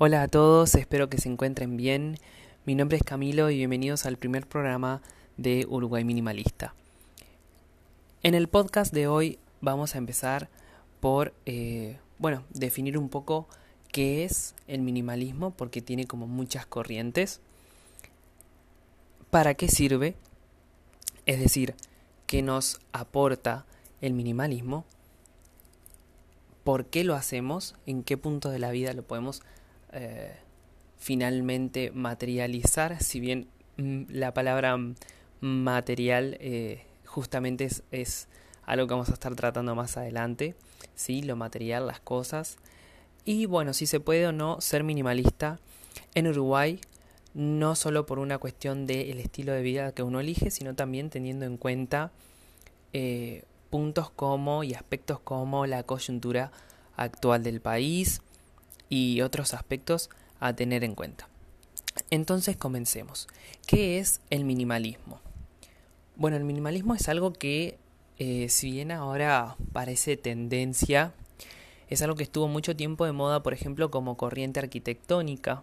Hola a todos, espero que se encuentren bien. Mi nombre es Camilo y bienvenidos al primer programa de Uruguay Minimalista. En el podcast de hoy vamos a empezar por, eh, bueno, definir un poco qué es el minimalismo, porque tiene como muchas corrientes. ¿Para qué sirve? Es decir, ¿qué nos aporta el minimalismo? ¿Por qué lo hacemos? ¿En qué punto de la vida lo podemos eh, finalmente materializar, si bien mm, la palabra material eh, justamente es, es, algo que vamos a estar tratando más adelante, ¿sí? lo material, las cosas. Y bueno, si se puede o no ser minimalista en Uruguay, no solo por una cuestión del estilo de vida que uno elige, sino también teniendo en cuenta eh, puntos como y aspectos como la coyuntura actual del país, y otros aspectos a tener en cuenta. Entonces comencemos. ¿Qué es el minimalismo? Bueno, el minimalismo es algo que, eh, si bien ahora parece tendencia, es algo que estuvo mucho tiempo de moda, por ejemplo, como corriente arquitectónica.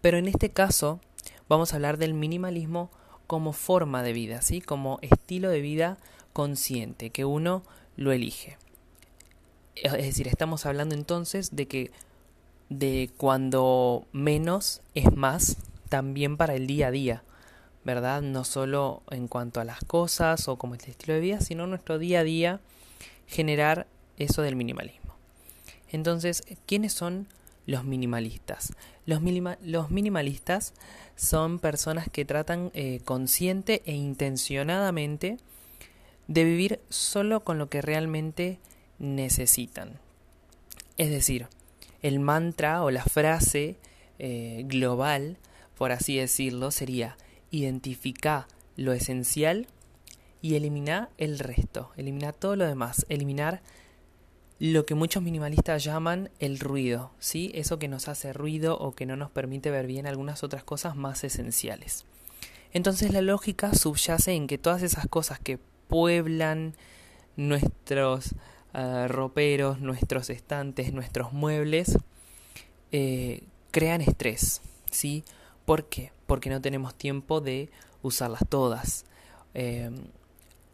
Pero en este caso vamos a hablar del minimalismo como forma de vida, ¿sí? como estilo de vida consciente, que uno lo elige. Es decir, estamos hablando entonces de que de cuando menos es más también para el día a día, ¿verdad? No solo en cuanto a las cosas o como el estilo de vida, sino nuestro día a día generar eso del minimalismo. Entonces, ¿quiénes son los minimalistas? Los, los minimalistas son personas que tratan eh, consciente e intencionadamente de vivir solo con lo que realmente necesitan. Es decir, el mantra o la frase eh, global, por así decirlo, sería identificar lo esencial y eliminar el resto, eliminar todo lo demás, eliminar lo que muchos minimalistas llaman el ruido, ¿sí? Eso que nos hace ruido o que no nos permite ver bien algunas otras cosas más esenciales. Entonces la lógica subyace en que todas esas cosas que pueblan nuestros eh, roperos, nuestros estantes, nuestros muebles, eh, crean estrés, ¿sí? ¿Por qué? Porque no tenemos tiempo de usarlas todas. Eh,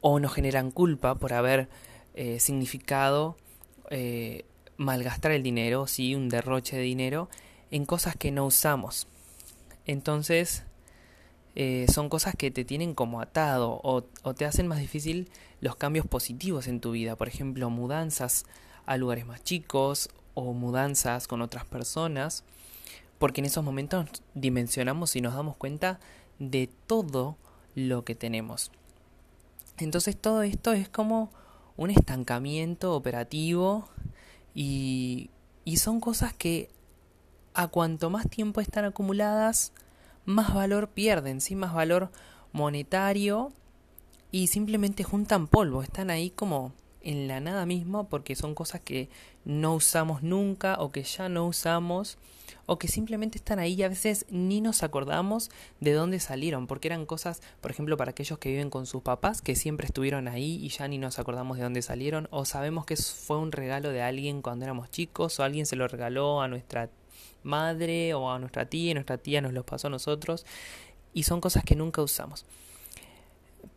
o nos generan culpa por haber significado malgastar el dinero, ¿sí? Un derroche de dinero en cosas que no usamos. Entonces, son cosas que te tienen como atado o, te hacen más difícil los cambios positivos en tu vida, por ejemplo, mudanzas a lugares más chicos o mudanzas con otras personas, porque en esos momentos dimensionamos y nos damos cuenta de todo lo que tenemos. Entonces todo esto es como un estancamiento operativo y son cosas que a cuanto más tiempo están acumuladas, más valor pierden, ¿sí? más valor monetario y simplemente juntan polvo, están ahí como en la nada mismo porque son cosas que no usamos nunca o que ya no usamos o que simplemente están ahí y a veces ni nos acordamos de dónde salieron, porque eran cosas, por ejemplo, para aquellos que viven con sus papás, que siempre estuvieron ahí y ya ni nos acordamos de dónde salieron, o sabemos que fue un regalo de alguien cuando éramos chicos, o alguien se lo regaló a nuestra madre o a nuestra tía y nuestra tía nos lo pasó a nosotros, y son cosas que nunca usamos.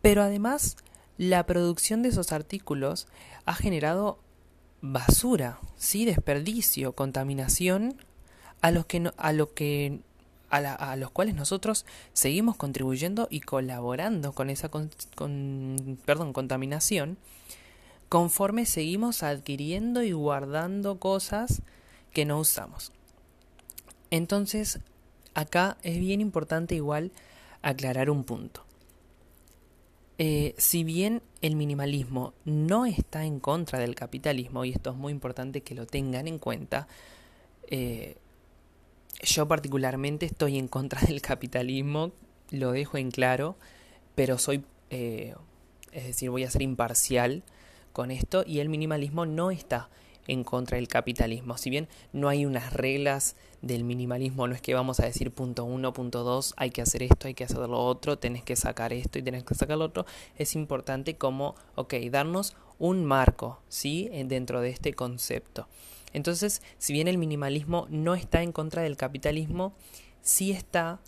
Pero además, la producción de esos artículos ha generado basura, sí, desperdicio, contaminación a los que a lo que a, los cuales nosotros seguimos contribuyendo y colaborando con esa perdón, contaminación conforme seguimos adquiriendo y guardando cosas que no usamos. Entonces, acá es bien importante igual aclarar un punto. Eh, si bien el minimalismo no está en contra del capitalismo, y esto es muy importante que lo tengan en cuenta, eh, yo particularmente estoy en contra del capitalismo, lo dejo en claro, pero soy, eh, es decir, voy a ser imparcial con esto, y el minimalismo no está en contra del capitalismo. Si bien no hay unas reglas del minimalismo, no es que vamos a decir punto uno, punto dos, hay que hacer esto, hay que hacer lo otro, tenés que sacar esto y tenés que sacar lo otro, es importante como, ok, darnos un marco, ¿sí? Dentro de este concepto. Entonces, si bien el minimalismo no está en contra del capitalismo, sí está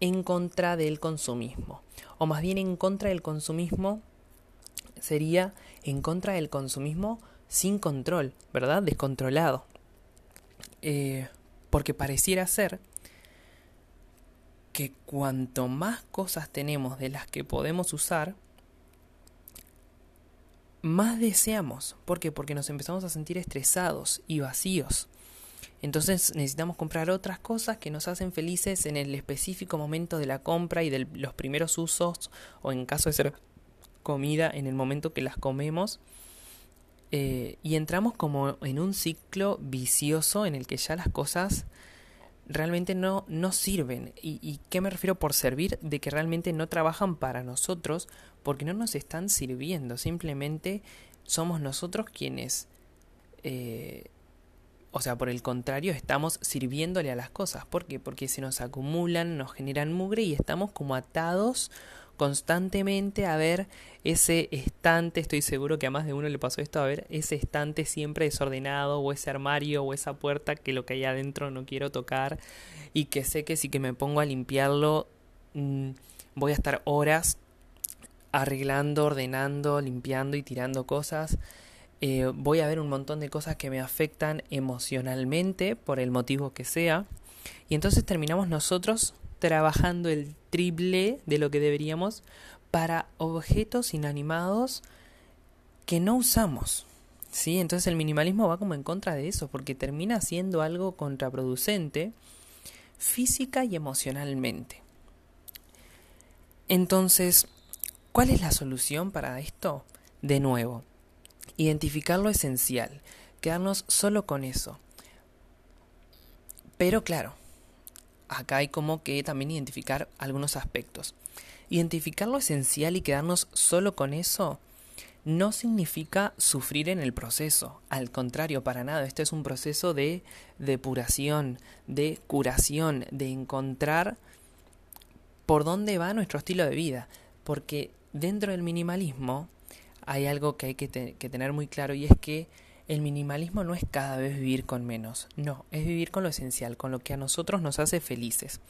en contra del consumismo. O más bien en contra del consumismo sería en contra del consumismo sin control, ¿verdad? Descontrolado. Eh, porque pareciera ser que cuanto más cosas tenemos de las que podemos usar, más deseamos. ¿Por qué? Porque nos empezamos a sentir estresados y vacíos. Entonces necesitamos comprar otras cosas que nos hacen felices en el específico momento de la compra y de los primeros usos, o en caso de ser comida, en el momento que las comemos. Eh, y entramos como en un ciclo vicioso en el que ya las cosas realmente no, no sirven. ¿Y, ¿Y qué me refiero por servir? De que realmente no trabajan para nosotros porque no nos están sirviendo. Simplemente somos nosotros quienes... Eh, o sea, por el contrario, estamos sirviéndole a las cosas. ¿Por qué? Porque se nos acumulan, nos generan mugre y estamos como atados constantemente a ver ese estante, estoy seguro que a más de uno le pasó esto, a ver ese estante siempre desordenado o ese armario o esa puerta que lo que hay adentro no quiero tocar y que sé que si que me pongo a limpiarlo mm, voy a estar horas arreglando, ordenando, limpiando y tirando cosas. Eh, voy a ver un montón de cosas que me afectan emocionalmente por el motivo que sea. Y entonces terminamos nosotros trabajando el triple de lo que deberíamos para objetos inanimados que no usamos. ¿Sí? Entonces el minimalismo va como en contra de eso, porque termina siendo algo contraproducente física y emocionalmente. Entonces, ¿cuál es la solución para esto? De nuevo, identificar lo esencial, quedarnos solo con eso. Pero claro, acá hay como que también identificar algunos aspectos. Identificar lo esencial y quedarnos solo con eso no significa sufrir en el proceso. Al contrario, para nada. Este es un proceso de depuración, de curación, de encontrar por dónde va nuestro estilo de vida. Porque dentro del minimalismo hay algo que hay que, que tener muy claro y es que el minimalismo no es cada vez vivir con menos, no, es vivir con lo esencial, con lo que a nosotros nos hace felices.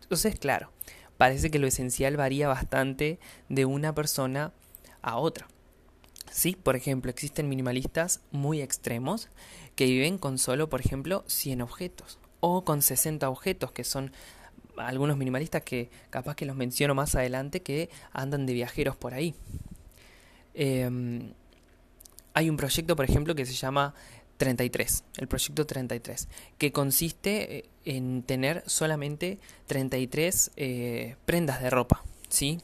Entonces, claro, parece que lo esencial varía bastante de una persona a otra. Sí, por ejemplo, existen minimalistas muy extremos que viven con solo, por ejemplo, 100 objetos o con 60 objetos, que son algunos minimalistas que capaz que los menciono más adelante que andan de viajeros por ahí. Eh, hay un proyecto, por ejemplo, que se llama 33, el proyecto 33, que consiste eh, en tener solamente 33 eh, prendas de ropa, ¿sí?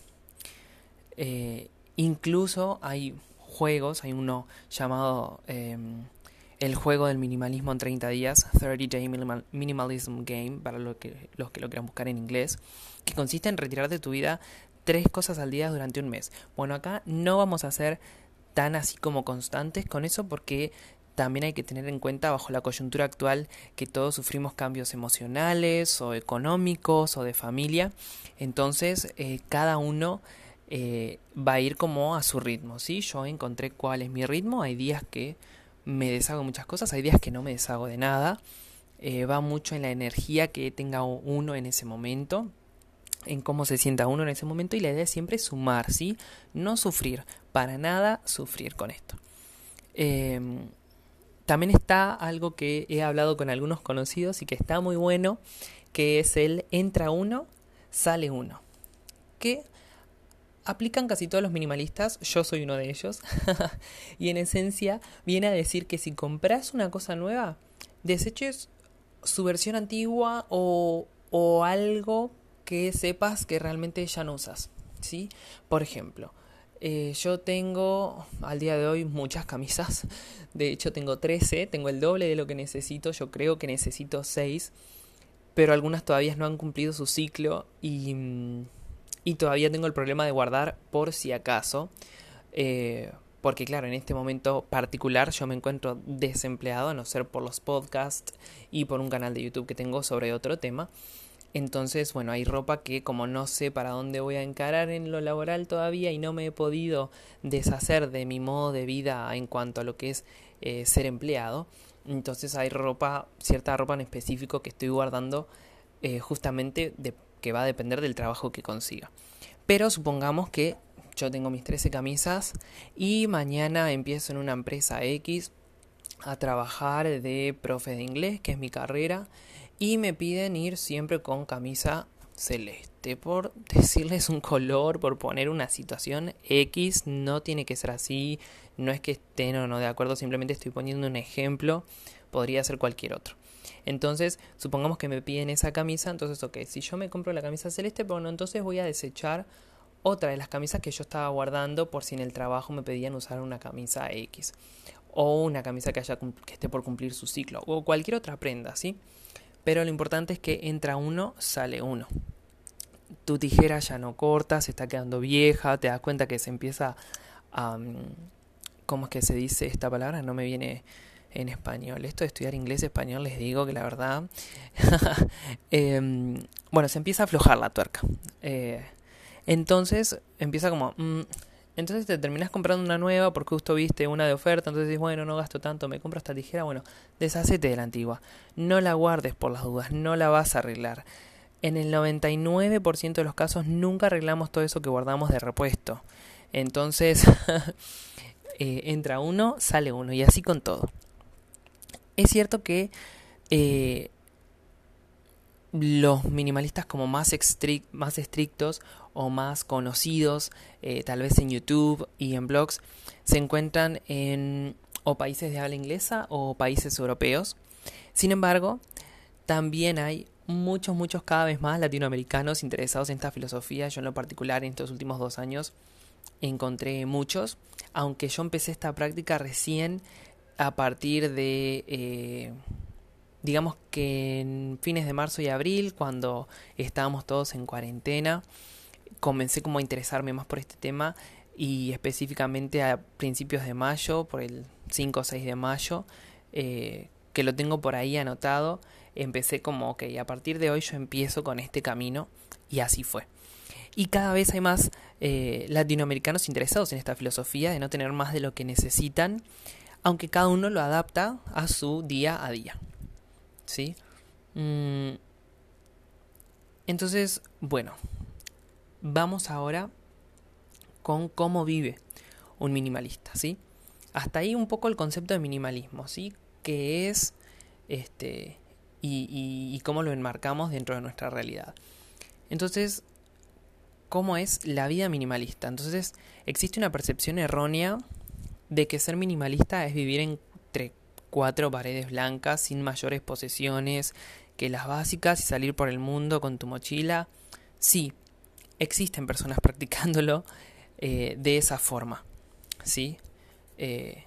Eh, incluso hay juegos, hay uno llamado em, el juego del minimalismo en 30 días, 30 Day Minimalism Game, para los que, los que lo quieran buscar en inglés, que consiste en retirar de tu vida tres cosas al día durante un mes. Bueno, acá no vamos a hacer tan así como constantes con eso porque también hay que tener en cuenta bajo la coyuntura actual que todos sufrimos cambios emocionales o económicos o de familia. Entonces eh, cada uno eh, va a ir como a su ritmo. ¿sí? Yo encontré cuál es mi ritmo. Hay días que me deshago muchas cosas, hay días que no me deshago de nada. Eh, va mucho en la energía que tenga uno en ese momento en cómo se sienta uno en ese momento y la idea es siempre sumar, ¿sí? No sufrir, para nada sufrir con esto. Em, también está algo que he hablado con algunos conocidos y que está muy bueno, que es el entra uno, sale uno. Que aplican casi todos los minimalistas, yo soy uno de ellos, y en esencia viene a decir que si compras una cosa nueva, deseches su versión antigua o, o algo que sepas que realmente ya no usas. ¿sí? Por ejemplo, eh, yo tengo al día de hoy muchas camisas. De hecho, tengo 13, tengo el doble de lo que necesito. Yo creo que necesito 6. Pero algunas todavía no han cumplido su ciclo y, y todavía tengo el problema de guardar por si acaso. Eh, porque claro, en este momento particular yo me encuentro desempleado, a no ser por los podcasts y por un canal de YouTube que tengo sobre otro tema. Entonces, bueno, hay ropa que como no sé para dónde voy a encarar en lo laboral todavía y no me he podido deshacer de mi modo de vida en cuanto a lo que es eh, ser empleado, entonces hay ropa, cierta ropa en específico que estoy guardando eh, justamente de, que va a depender del trabajo que consiga. Pero supongamos que yo tengo mis 13 camisas y mañana empiezo en una empresa X a trabajar de profe de inglés, que es mi carrera, y me piden ir siempre con camisa celeste. Por decirles un color, por poner una situación X, no tiene que ser así, no es que estén o no de acuerdo, simplemente estoy poniendo un ejemplo, podría ser cualquier otro. Entonces, supongamos que me piden esa camisa, entonces, ok, si yo me compro la camisa celeste, bueno, entonces voy a desechar otra de las camisas que yo estaba guardando por si en el trabajo me pedían usar una camisa X o una camisa que, haya, que esté por cumplir su ciclo o cualquier otra prenda, ¿sí? Pero lo importante es que entra uno, sale uno. Tu tijera ya no corta, se está quedando vieja, te das cuenta que se empieza a... Mm, ¿Cómo es que se dice esta palabra? No me viene en español. Esto de estudiar inglés español les digo que la verdad... Em, bueno, se empieza a aflojar la tuerca. Eh, entonces empieza como... Mm, entonces te terminas comprando una nueva porque justo viste una de oferta, entonces dices, bueno, no gasto tanto, me compro esta tijera, bueno, deshacete de la antigua. No la guardes por las dudas, no la vas a arreglar. En el 99% de los casos nunca arreglamos todo eso que guardamos de repuesto. Entonces, eh, entra uno, sale uno, y así con todo. Es cierto que eh, los minimalistas como más estrictos o más conocidos, eh, tal vez en YouTube y en blogs, se encuentran en o países de habla inglesa o países europeos. Sin embargo, también hay muchos, muchos cada vez más latinoamericanos interesados en esta filosofía. Yo en lo particular en estos últimos dos años encontré muchos, aunque yo empecé esta práctica recién a partir de... Eh, digamos que en fines de marzo y abril, cuando estábamos todos en cuarentena, comencé como a interesarme más por este tema y específicamente a principios de mayo, por el 5 o 6 de mayo, eh, que lo tengo por ahí anotado, empecé como, ok, a partir de hoy yo empiezo con este camino y así fue. Y cada vez hay más eh, latinoamericanos interesados en esta filosofía de no tener más de lo que necesitan, aunque cada uno lo adapta a su día a día. ¿sí? Mm, entonces, bueno, vamos ahora con cómo vive un minimalista, ¿sí? Hasta ahí un poco el concepto de minimalismo, ¿sí? Que es este y, y, cómo lo enmarcamos dentro de nuestra realidad. Entonces, ¿cómo es la vida minimalista? Entonces, existe una percepción errónea de que ser minimalista es vivir entre cuatro paredes blancas sin mayores posesiones que las básicas y salir por el mundo con tu mochila. Sí, existen personas practicándolo eh, de esa forma, ¿sí? Eh,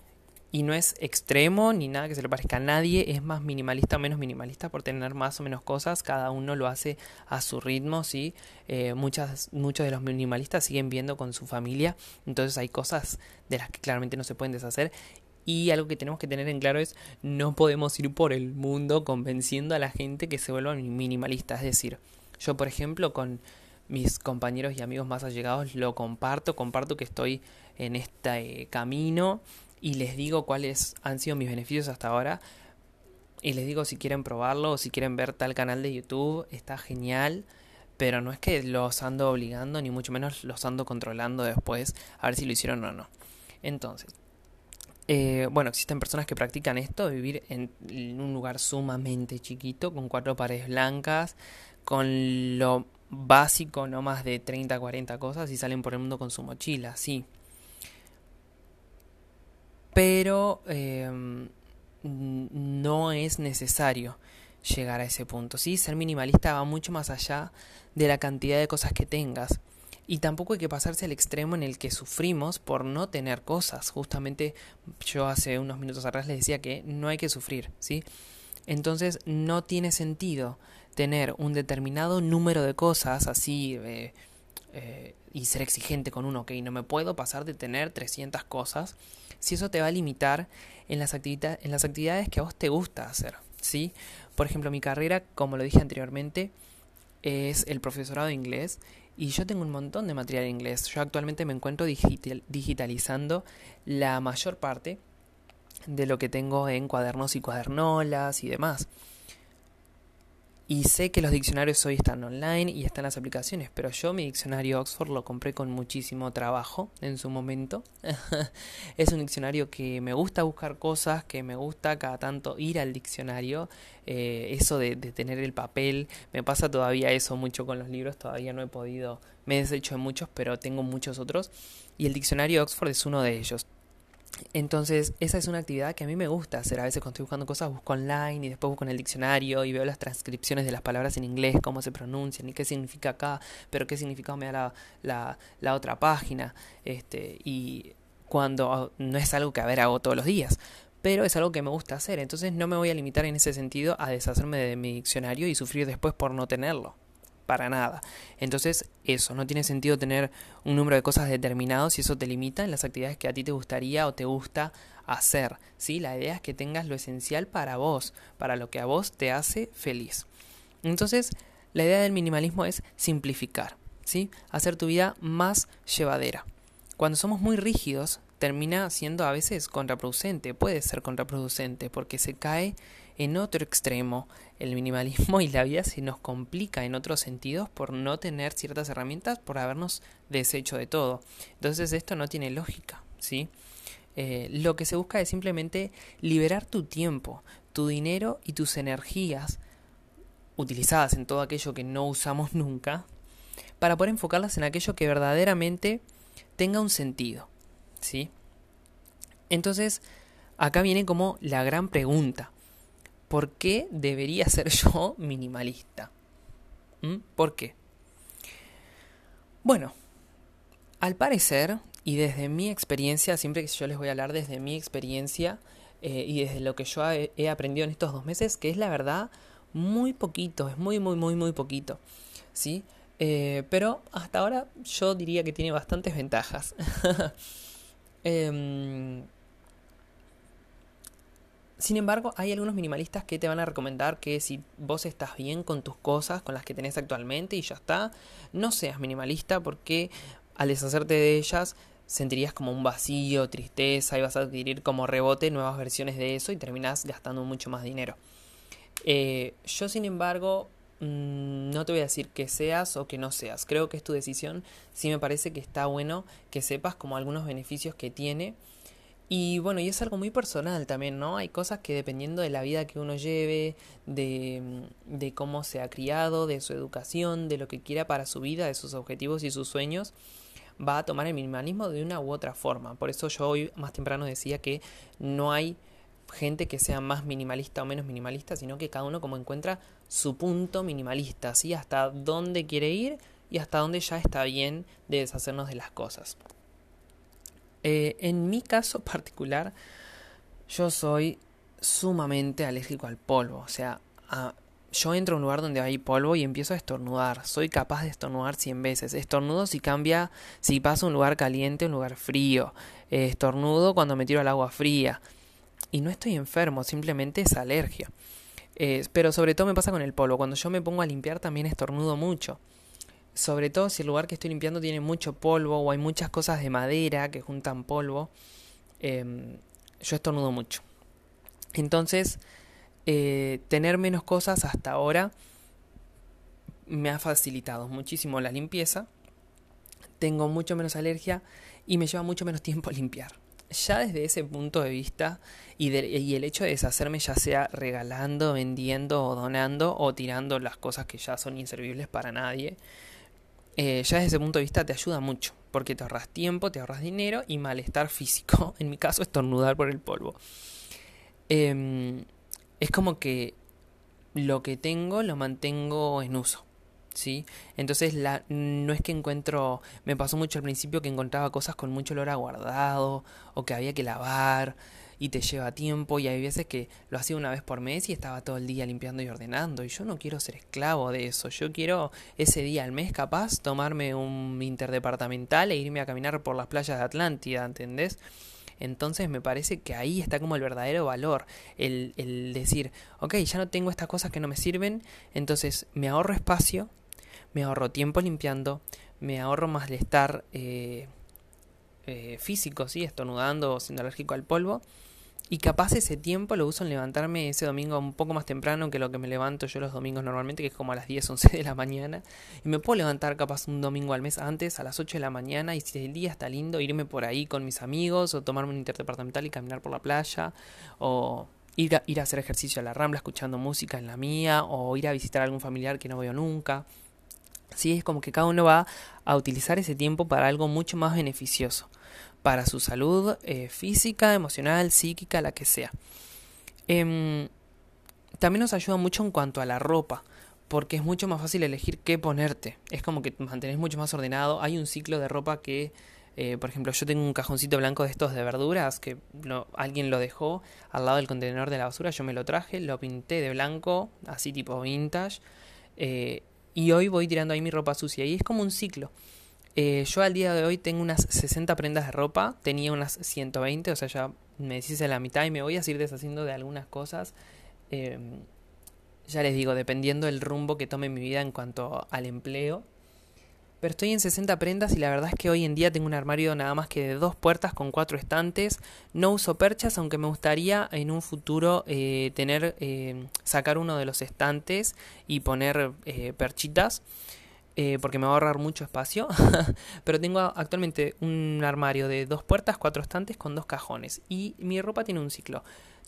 y no es extremo ni nada que se le parezca a nadie, es más minimalista o menos minimalista por tener más o menos cosas, cada uno lo hace a su ritmo, ¿sí? Eh, muchas, muchos de los minimalistas siguen viendo con su familia, entonces hay cosas de las que claramente no se pueden deshacer y algo que tenemos que tener en claro es no podemos ir por el mundo convenciendo a la gente que se vuelva minimalista. Es decir, yo por ejemplo con mis compañeros y amigos más allegados lo comparto, comparto que estoy en este camino y les digo cuáles han sido mis beneficios hasta ahora. Y les digo si quieren probarlo o si quieren ver tal canal de YouTube, está genial. Pero no es que los ando obligando, ni mucho menos los ando controlando después a ver si lo hicieron o no. Entonces, eh, bueno, existen personas que practican esto, vivir en, un lugar sumamente chiquito, con cuatro paredes blancas, con lo básico, no más de 30, 40 cosas, y salen por el mundo con su mochila, sí. Pero em, no es necesario llegar a ese punto, ¿sí? Ser minimalista va mucho más allá de la cantidad de cosas que tengas. Y tampoco hay que pasarse al extremo en el que sufrimos por no tener cosas. Justamente yo hace unos minutos atrás les decía que no hay que sufrir, ¿sí? Entonces no tiene sentido tener un determinado número de cosas así eh, eh, y ser exigente con uno, ok, no me puedo pasar de tener 300 cosas si eso te va a limitar en las, en las actividades que a vos te gusta hacer, ¿sí? Por ejemplo, mi carrera, como lo dije anteriormente, es el profesorado de inglés y yo tengo un montón de material en inglés. Yo actualmente me encuentro digitalizando la mayor parte de lo que tengo en cuadernos y cuadernolas y demás. Y sé que los diccionarios hoy están online y están las aplicaciones, pero yo mi diccionario Oxford lo compré con muchísimo trabajo en su momento. es un diccionario que me gusta buscar cosas, que me gusta cada tanto ir al diccionario. Eh, eso de, de, tener el papel, me pasa todavía eso mucho con los libros, todavía no he podido, me he deshecho de muchos, pero tengo muchos otros. Y el diccionario Oxford es uno de ellos. Entonces, esa es una actividad que a mí me gusta hacer. A veces cuando estoy buscando cosas, busco online y después busco en el diccionario y veo las transcripciones de las palabras en inglés, cómo se pronuncian y qué significa acá, pero qué significado me da la, la, la otra página. Este, y cuando no es algo que a ver hago todos los días, pero es algo que me gusta hacer. Entonces no me voy a limitar en ese sentido a deshacerme de mi diccionario y sufrir después por no tenerlo para nada. Entonces, eso, no tiene sentido tener un número de cosas determinados si eso te limita en las actividades que a ti te gustaría o te gusta hacer. ¿sí? La idea es que tengas lo esencial para vos, para lo que a vos te hace feliz. Entonces, la idea del minimalismo es simplificar, ¿sí? hacer tu vida más llevadera. Cuando somos muy rígidos, termina siendo a veces contraproducente, puede ser contraproducente, porque se cae en otro extremo, el minimalismo y la vida se nos complica en otros sentidos por no tener ciertas herramientas, por habernos deshecho de todo. Entonces esto no tiene lógica, ¿sí? Eh, lo que se busca es simplemente liberar tu tiempo, tu dinero y tus energías utilizadas en todo aquello que no usamos nunca, para poder enfocarlas en aquello que verdaderamente tenga un sentido, ¿sí? Entonces, acá viene como la gran pregunta. ¿Por qué debería ser yo minimalista? ¿Mm? ¿Por qué? Bueno, al parecer, y desde mi experiencia, siempre que yo les voy a hablar desde mi experiencia eh, y desde lo que yo he, aprendido en estos dos meses, que es la verdad muy poquito, es muy, muy, muy, muy poquito, ¿sí? Eh, pero hasta ahora yo diría que tiene bastantes ventajas. eh, sin embargo, hay algunos minimalistas que te van a recomendar que si vos estás bien con tus cosas, con las que tenés actualmente y ya está, no seas minimalista porque al deshacerte de ellas sentirías como un vacío, tristeza y vas a adquirir como rebote nuevas versiones de eso y terminás gastando mucho más dinero. Eh, yo, sin embargo, mm, no te voy a decir que seas o que no seas. Creo que es tu decisión. Sí me parece que está bueno que sepas como algunos beneficios que tiene y bueno, y es algo muy personal también, ¿no? Hay cosas que dependiendo de la vida que uno lleve, de, de cómo se ha criado, de su educación, de lo que quiera para su vida, de sus objetivos y sus sueños, va a tomar el minimalismo de una u otra forma. Por eso yo hoy más temprano decía que no hay gente que sea más minimalista o menos minimalista, sino que cada uno como encuentra su punto minimalista, ¿sí? Hasta dónde quiere ir y hasta dónde ya está bien de deshacernos de las cosas. Eh, en mi caso particular, yo soy sumamente alérgico al polvo. O sea, yo entro a un lugar donde hay polvo y empiezo a estornudar. Soy capaz de estornudar 100 veces. Estornudo si cambia, si paso un lugar caliente a un lugar frío. Eh, estornudo cuando me tiro al agua fría. Y no estoy enfermo, simplemente es alergia. Eh, pero sobre todo me pasa con el polvo. Cuando yo me pongo a limpiar también estornudo mucho sobre todo si el lugar que estoy limpiando tiene mucho polvo o hay muchas cosas de madera que juntan polvo, em, yo estornudo mucho. Entonces, eh, tener menos cosas hasta ahora me ha facilitado muchísimo la limpieza, tengo mucho menos alergia y me lleva mucho menos tiempo limpiar. Ya desde ese punto de vista y, y el hecho de deshacerme ya sea regalando, vendiendo o donando o tirando las cosas que ya son inservibles para nadie, eh, ya desde ese punto de vista te ayuda mucho, porque te ahorras tiempo, te ahorras dinero y malestar físico. En mi caso, estornudar por el polvo. Em, es como que lo que tengo lo mantengo en uso. ¿Sí? Entonces la, no es que encuentro, me pasó mucho al principio que encontraba cosas con mucho olor a guardado o que había que lavar y te lleva tiempo y hay veces que lo hacía una vez por mes y estaba todo el día limpiando y ordenando y yo no quiero ser esclavo de eso, yo quiero ese día al mes capaz tomarme un interdepartamental e irme a caminar por las playas de Atlántida, ¿entendés? Entonces me parece que ahí está como el verdadero valor, el, el decir, ok, ya no tengo estas cosas que no me sirven, entonces me ahorro espacio, me ahorro tiempo limpiando, me ahorro malestar eh, eh, físico, ¿sí? estornudando o siendo alérgico al polvo, y capaz ese tiempo lo uso en levantarme ese domingo un poco más temprano que lo que me levanto yo los domingos normalmente, que es como a las 10, 11 de la mañana. Y me puedo levantar capaz un domingo al mes antes, a las 8 de la mañana, y si el día está lindo, irme por ahí con mis amigos, o tomarme un interdepartamental y caminar por la playa, o ir a, ir a hacer ejercicio a la rambla escuchando música en la mía, o ir a visitar a algún familiar que no veo nunca. Sí, es como que cada uno va a utilizar ese tiempo para algo mucho más beneficioso para su salud eh, física, emocional, psíquica, la que sea. Em, también nos ayuda mucho en cuanto a la ropa, porque es mucho más fácil elegir qué ponerte. Es como que mantenés mucho más ordenado. Hay un ciclo de ropa que, eh, por ejemplo, yo tengo un cajoncito blanco de estos de verduras que alguien lo dejó al lado del contenedor de la basura. Yo me lo traje, lo pinté de blanco, así tipo vintage. Eh, y hoy voy tirando ahí mi ropa sucia. Y es como un ciclo. Eh, yo al día de hoy tengo unas 60 prendas de ropa, tenía unas 120, o sea, ya me deshice la mitad y me voy a seguir deshaciendo de algunas cosas. Em, ya les digo, dependiendo del rumbo que tome mi vida en cuanto al empleo. Pero estoy en 60 prendas y la verdad es que hoy en día tengo un armario nada más que de dos puertas con cuatro estantes. No uso perchas, aunque me gustaría en un futuro eh, tener, eh, sacar uno de los estantes y poner perchitas. Eh, porque me va a ahorrar mucho espacio. Pero tengo actualmente un armario de dos puertas, cuatro estantes con dos cajones. Y mi ropa tiene un ciclo.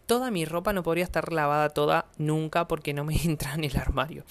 Toda mi ropa no podría estar lavada toda nunca porque no me entra en el armario.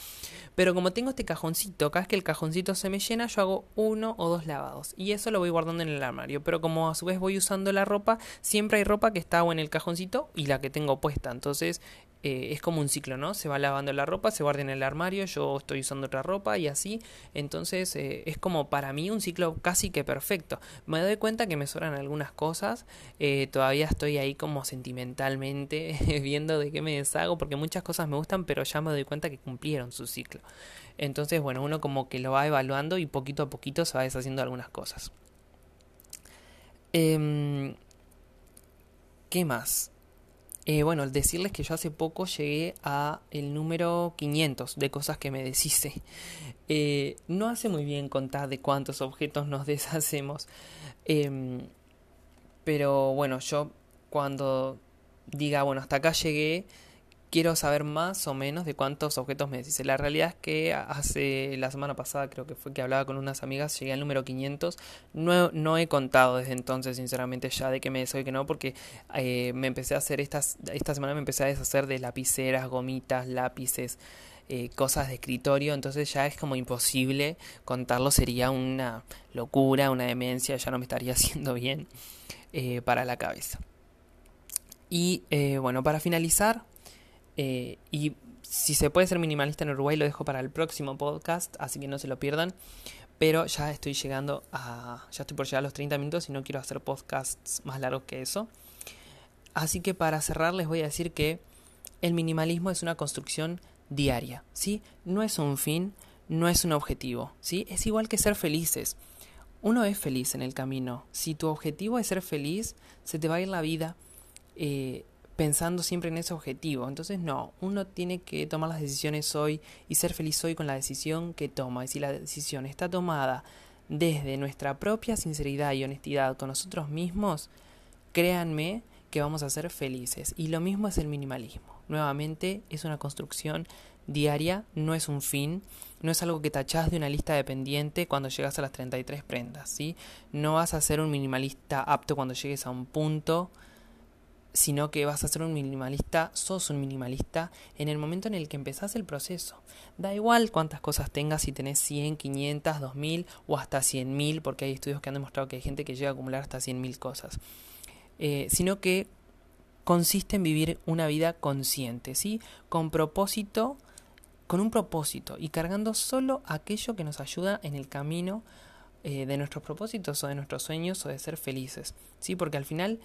Pero como tengo este cajoncito, cada vez que el cajoncito se me llena, yo hago uno o dos lavados. Y eso lo voy guardando en el armario. Pero como a su vez voy usando la ropa, siempre hay ropa que está o en el cajoncito y la que tengo puesta. Entonces eh, es como un ciclo, ¿no? Se va lavando la ropa, se guarda en el armario, yo estoy usando otra ropa y así. Entonces eh, es como para mí un ciclo casi que perfecto. Me doy cuenta que me sobran algunas cosas, eh, todavía estoy ahí como sentimentalmente viendo de qué me deshago, porque muchas cosas me gustan, pero ya me doy cuenta que cumplieron su ciclo. Entonces, bueno, uno como que lo va evaluando y poquito a poquito se va deshaciendo algunas cosas. Em, ¿Qué más? Eh, bueno, decirles que yo hace poco llegué a el número 500 de cosas que me deshice. Eh, no hace muy bien contar de cuántos objetos nos deshacemos. Em, pero bueno, yo cuando diga, bueno, hasta acá llegué, quiero saber más o menos de cuántos objetos me dice. La realidad es que hace la semana pasada, creo que fue que hablaba con unas amigas, llegué al número 500. No, no he contado desde entonces, sinceramente, ya de qué me deshoy que no, porque eh, me empecé a hacer estas, esta semana me empecé a deshacer de lapiceras, gomitas, lápices. Eh, cosas de escritorio, entonces ya es como imposible contarlo, sería una locura, una demencia, ya no me estaría haciendo bien eh, para la cabeza. Y bueno, para finalizar, eh, y si se puede ser minimalista en Uruguay lo dejo para el próximo podcast, así que no se lo pierdan. Pero ya estoy llegando a... Ya estoy por llegar a los 30 minutos y no quiero hacer podcasts más largos que eso. Así que para cerrar les voy a decir que el minimalismo es una construcción diaria, ¿sí? No es un fin, no es un objetivo, ¿sí? Es igual que ser felices. Uno es feliz en el camino. Si tu objetivo es ser feliz, se te va a ir la vida eh, pensando siempre en ese objetivo. Entonces no, uno tiene que tomar las decisiones hoy y ser feliz hoy con la decisión que toma. Y si la decisión está tomada desde nuestra propia sinceridad y honestidad con nosotros mismos, créanme que vamos a ser felices. Y lo mismo es el minimalismo. Nuevamente es una construcción diaria, no es un fin, no es algo que tachás de una lista de pendiente cuando llegas a las 33 prendas, ¿sí? No vas a ser un minimalista apto cuando llegues a un punto sino que vas a ser un minimalista, sos un minimalista en el momento en el que empezás el proceso. Da igual cuántas cosas tengas, si tenés 100, 500, 2000 o hasta 100.000, porque hay estudios que han demostrado que hay gente que llega a acumular hasta 100.000 cosas. Eh, sino que consiste en vivir una vida consciente, ¿sí? Con propósito, con un propósito y cargando solo aquello que nos ayuda en el camino eh, de nuestros propósitos o de nuestros sueños o de ser felices, ¿sí? Porque al final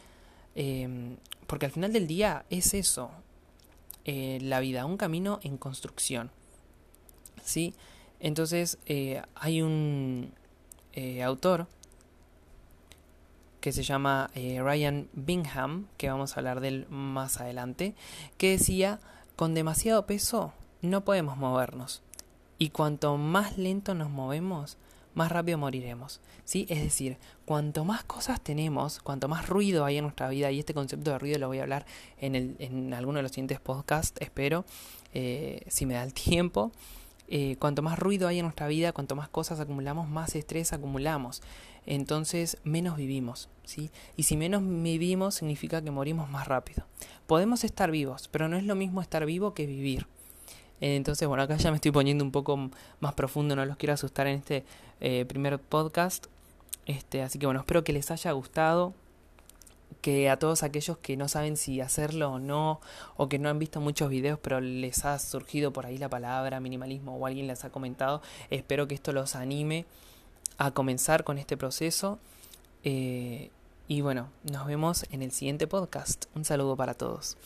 Em, porque al final del día es eso, eh, la vida, un camino en construcción. ¿Sí? Entonces eh, hay un eh, autor que se llama Ryan Bingham, que vamos a hablar de él más adelante, que decía, con demasiado peso no podemos movernos. Y cuanto más lento nos movemos, más rápido moriremos. ¿sí? Es decir, cuanto más cosas tenemos, cuanto más ruido hay en nuestra vida, y este concepto de ruido lo voy a hablar en, el, en alguno de los siguientes podcasts, espero, eh, si me da el tiempo. Eh, cuanto más ruido hay en nuestra vida, cuanto más cosas acumulamos, más estrés acumulamos. Entonces menos vivimos, ¿sí? Y si menos vivimos significa que morimos más rápido. Podemos estar vivos, pero no es lo mismo estar vivo que vivir. Entonces, bueno, acá ya me estoy poniendo un poco más profundo, no los quiero asustar en este eh, primer podcast. Este, así que bueno, espero que les haya gustado que a todos aquellos que no saben si hacerlo o no, o que no han visto muchos videos, pero les ha surgido por ahí la palabra minimalismo o alguien les ha comentado, espero que esto los anime a comenzar con este proceso. Eh, y bueno, nos vemos en el siguiente podcast. Un saludo para todos.